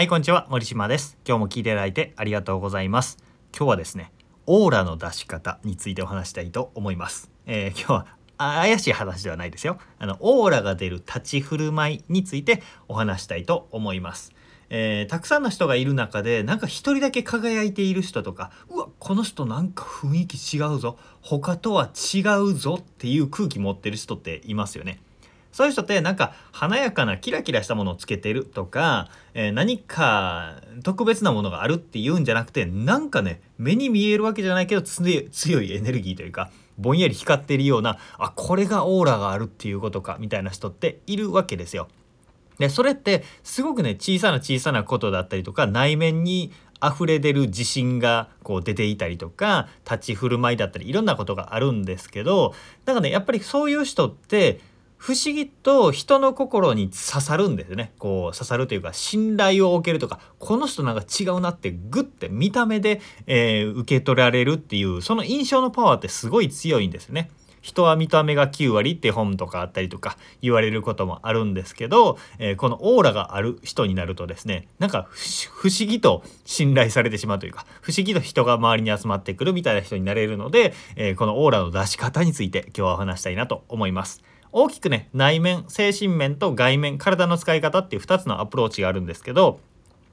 はい、こんにちは。森島です。今日も聞いていただいてありがとうございます。今日はですね、オーラの出し方についてお話したいと思います。えー今日は怪しい話ではないですよ。あの、オーラが出る立ち振る舞いについてお話したいと思います。えーたくさんの人がいる中でなんか一人だけ輝いている人とかうわこの人なんか雰囲気違うぞ他とは違うぞっていう空気持ってる人っていますよね。そういう人ってなんか華やかなキラキラしたものをつけてるとか、えー何か特別なものがあるっていうんじゃなくてなんかね目に見えるわけじゃないけど強い強いエネルギーというかぼんやり光ってるようなあこれがオーラがあるっていうことかみたいな人っているわけですよ。でそれってすごくね小さな小さなことだったりとか内面に溢れ出る自信がこう出ていたりとか立ち振る舞いだったりいろんなことがあるんですけどなんかねやっぱりそういう人って不思議と人の心に刺さるんですねこう刺さるというか信頼を置けるとかこの人なんか違うなってグッて見た目で、えー受け取られるっていうその印象のパワーってすごい強いんですね。人は見た目が9割って本とかあったりとか言われることもあるんですけど、えーこのオーラがある人になるとですねなんか不思議と信頼されてしまうというか不思議と人が周りに集まってくるみたいな人になれるので、えーこのオーラの出し方について今日はお話したいなと思います。大きくね内面精神面と外面体の使い方っていう2つのアプローチがあるんですけど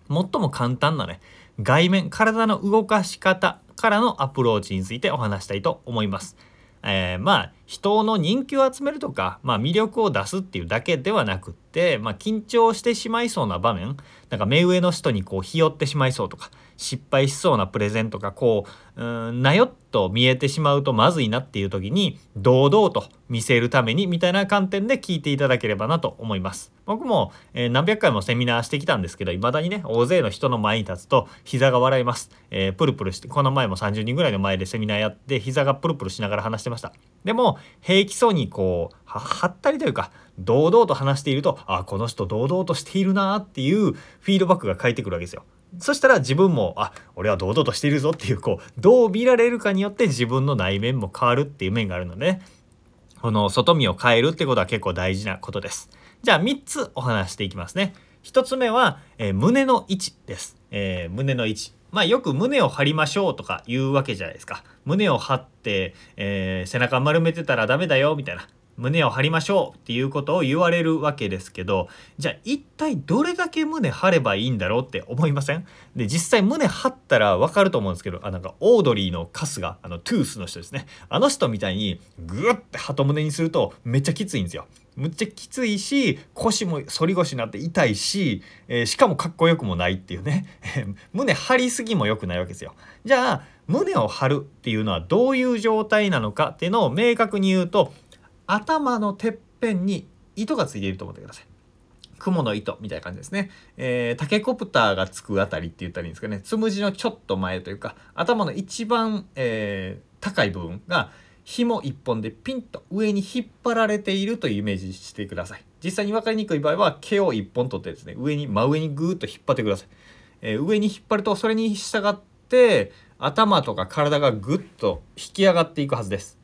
最も簡単なね外面体の動かし方からのアプローチについてお話したいと思います。えーまあ人の人気を集めるとか、まあ、魅力を出すっていうだけではなくって、まあ、緊張してしまいそうな場面なんか目上の人にこうひよってしまいそうとか失敗しそうなプレゼンとかこううんなよっと見えてしまうとまずいなっていう時に堂々と見せるためにみたいな観点で聞いていただければなと思います。僕も、えー何百回もセミナーしてきたんですけど未だにね大勢の人の前に立つと膝が笑います、えープルプルしてこの前も30人ぐらいの前でセミナーやって膝がプルプルしながら話してました。でも平気そうにこうははったりというか堂々と話しているとあこの人堂々としているなっていうフィードバックが返ってくるわけですよ。そしたら自分もあ俺は堂々としているぞっていうこうどう見られるかによって自分の内面も変わるっていう面があるので、この外見を変えるってことは結構大事なことです。じゃあ3つお話していきますね。1つ目は、えー胸の位置です、えー胸の位置。まあよく胸を張りましょうとか言うわけじゃないですか。胸を張って、えー背中丸めてたらダメだよみたいな。胸を張りましょうっていうことを言われるわけですけどじゃあ一体どれだけ胸張ればいいんだろうって思いません？で実際胸張ったら分かると思うんですけどあなんかオードリーの春日あのトゥースの人ですね。あの人みたいにグッて鳩胸にするとめっちゃきついんですよ。むっちゃきついし腰も反り腰になって痛いし、えーしかもかっこよくもないっていうね。胸張りすぎも良くないわけですよ。じゃあ胸を張るっていうのはどういう状態なのかっていうのを明確に言うと頭のてっぺんに糸がついていると思ってください雲の糸みたいな感じですね。えータケコプターがつくあたりって言ったらいいんですかね。つむじのちょっと前というか、頭の一番、えー高い部分が紐一本でピンと上に引っ張られているというイメージしてください。実際に分かりにくい場合は毛を一本取ってですね、上に、真上にぐーっと引っ張ってください。えー上に引っ張るとそれに従って頭とか体がぐっと引き上がっていくはずです。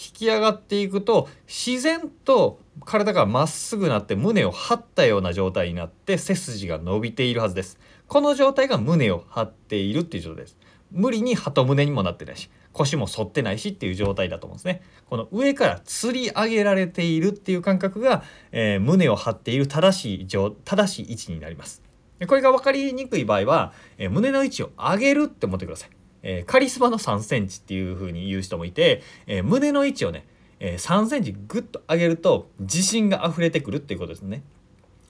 引き上がっていくと自然と体がまっすぐなって胸を張ったような状態になって背筋が伸びているはずです。この状態が胸を張っているっていう状態です。無理に鳩胸にもなってないし腰も反ってないしっていう状態だと思うんですね。この上から吊り上げられているっていう感覚が、えー胸を張っている正しい状正しい位置になります。でこれが分かりにくい場合は、えー胸の位置を上げるって思ってください。えーカリスマの3センチっていう風に言う人もいて、えー胸の位置をね、えー3センチグッと上げると自信が溢れてくるっていうことですね。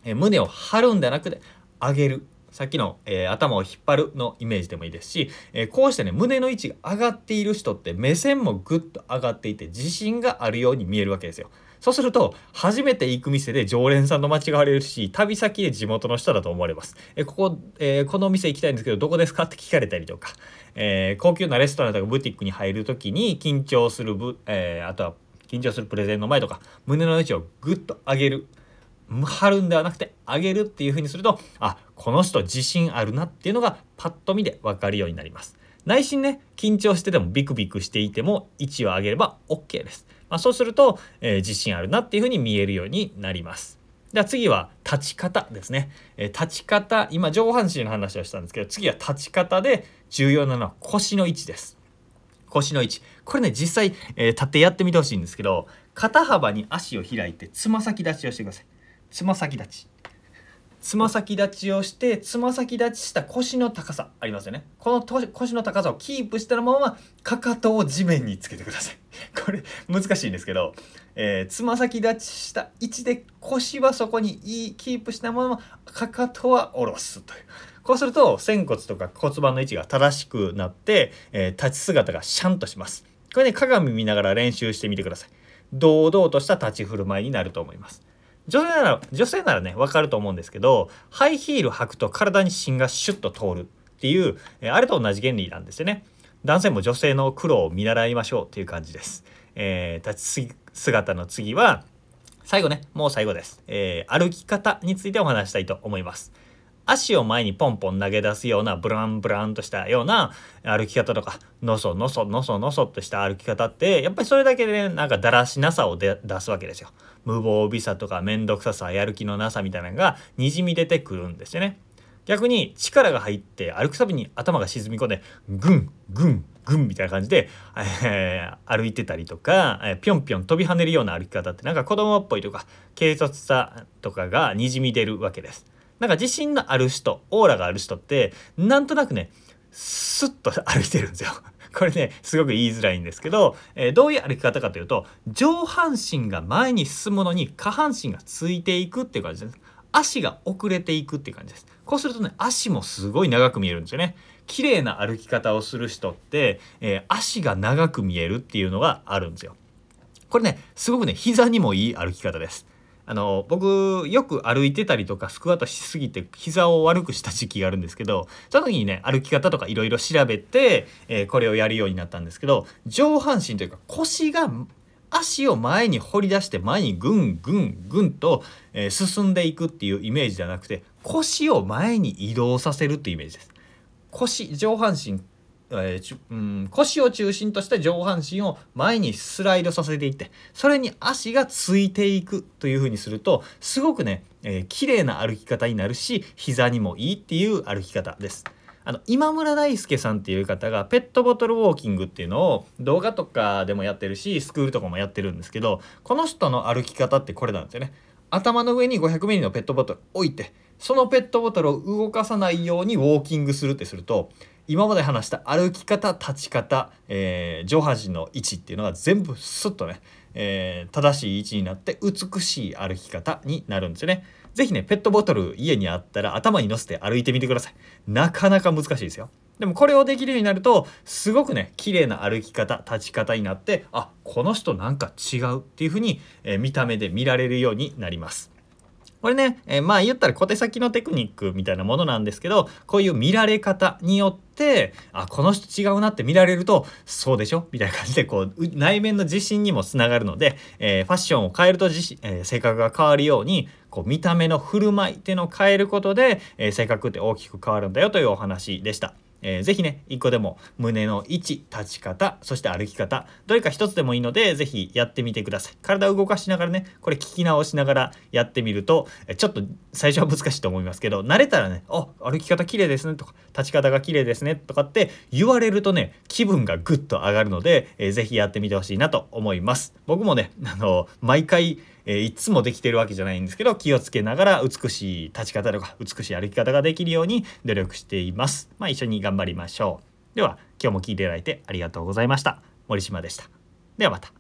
え胸を張るんではなくて上げる。さっきの、え頭を引っ張るのイメージでもいいですし、えこうしてね胸の位置が上がっている人って目線もグッと上がっていて自信があるように見えるわけですよ。そうすると初めて行く店で常連さんと間違われるし旅先で地元の人だと思われます。えここ、えーこのお店行きたいんですけどどこですかって聞かれたりとか、えー高級なレストランとかブティックに入る時に緊張するぶ、えーあとは緊張するプレゼンの前とか胸の位置をグッと上げる張るんではなくて上げるっていう風にするとあこの人自信あるなっていうのがパッと見で分かるようになります。内心ね緊張しててもビクビクしていても位置を上げれば OK です。まあ、そうすると、えー自信あるなっていう風に見えるようになります。では次は立ち方ですね、え、立ち方今上半身の話をしたんですけど次は立ち方で重要なのは腰の位置です。腰の位置。これね実際、えー、立ってやってみてほしいんですけど肩幅に足を開いてつま先立ちをしてください。つま先立ち。つま先立ちをしてつま先立ちした腰の高さありますよね。この腰の高さをキープしたままかかとを地面につけてください。これ難しいんですけどえー、つま先立ちした位置で腰はそこにいいキープしたままかかとは下ろすという。こうすると仙骨とか骨盤の位置が正しくなって、えー、立ち姿がシャンとします。これね鏡見ながら練習してみてください。堂々とした立ち振る舞いになると思います。女性なら女性ならね分かると思うんですけどハイヒール履くと体に芯がシュッと通るっていう、あれと同じ原理なんですよね。男性も女性の苦労を見習いましょうっていう感じです。えー、立ち姿の次は最後ねもう最後です、えー、歩き方についてお話したいと思います。足を前にポンポン投げ出すようなブランブランとしたような歩き方とかのそのそのそのそとした歩き方ってやっぱりそれだけで、ね、なんかだらしなさを出すわけですよ無防備さとか面倒くささやる気のなさみたいなのがにじみ出てくるんですよね逆に力が入って歩くたびに頭が沈み込んでグングングンみたいな感じで、えー、歩いてたりとか、えー、ぴょんぴょん飛び跳ねるような歩き方ってなんか子供っぽいとか軽率さとかがにじみ出るわけです。なんか自信のある人オーラがある人ってなんとなくねスッと歩いてるんですよ。これねすごく言いづらいんですけど、えー、どういう歩き方かというと上半身が前に進むのに下半身がついていくっていう感じです。足が遅れていくっていう感じです。こうするとね足もすごい長く見えるんですよね。綺麗な歩き方をする人って、えー、足が長く見えるっていうのがあるんですよ。これねすごくね膝にもいい歩き方です。あの僕よく歩いてたりとかスクワットしすぎて膝を悪くした時期があるんですけどその時にね歩き方とかいろいろ調べて、えー、これをやるようになったんですけど上半身というか腰が足を前に掘り出して前にぐんぐんぐんと、えー、進んでいくっていうイメージじゃなくて腰を前に移動させるっていうイメージです。腰上半身、えー、うん、腰を中心とした上半身を前にスライドさせていってそれに足がついていくという風にするとすごくね、えー、綺麗な歩き方になるし膝にもいいっていう歩き方です。あの今村大輔さんっていう方がペットボトルウォーキングっていうのを動画とかでもやってるしスクールとかもやってるんですけどこの人の歩き方ってこれなんですよね。頭の上に 500ml のペットボトル置いてそのペットボトルを動かさないようにウォーキングするってすると今まで話した歩き方立ち方、えー、上半身の位置っていうのが全部スッとね、えー、正しい位置になって美しい歩き方になるんですよね。是非ねペットボトル家にあったら頭に乗せて歩いてみてください。なかなか難しいですよ。でもこれをできるようになるとすごくね綺麗な歩き方立ち方になってあこの人なんか違うっていう風に、えー、見た目で見られるようになります。これね、えー、まあ言ったら小手先のテクニックみたいなものなんですけどこういう見られ方によってあこの人違うなって見られるとそうでしょ？みたいな感じでこう内面の自信にもつながるので、えー、ファッションを変えると自、えー、性格が変わるようにこう見た目の振る舞いっていうのを変えることで、え性格って大きく変わるんだよというお話でした。えー、ぜひね一個でも胸の位置立ち方そして歩き方どれか一つでもいいのでぜひやってみてください。体を動かしながらねこれ聞き直しながらやってみるとちょっと最初は難しいと思いますけど慣れたらね「あ歩き方綺麗ですね」とか「立ち方が綺麗ですね」とかって言われるとね気分がぐっと上がるので、えー、ぜひやってみてほしいなと思います。僕もねあの毎回えー、いつもできてるわけじゃないんですけど気をつけながら美しい立ち方とか美しい歩き方ができるように努力しています。まあ、一緒に頑張りましょう。では今日も聴いていただいてありがとうございました。森島でした。ではまた。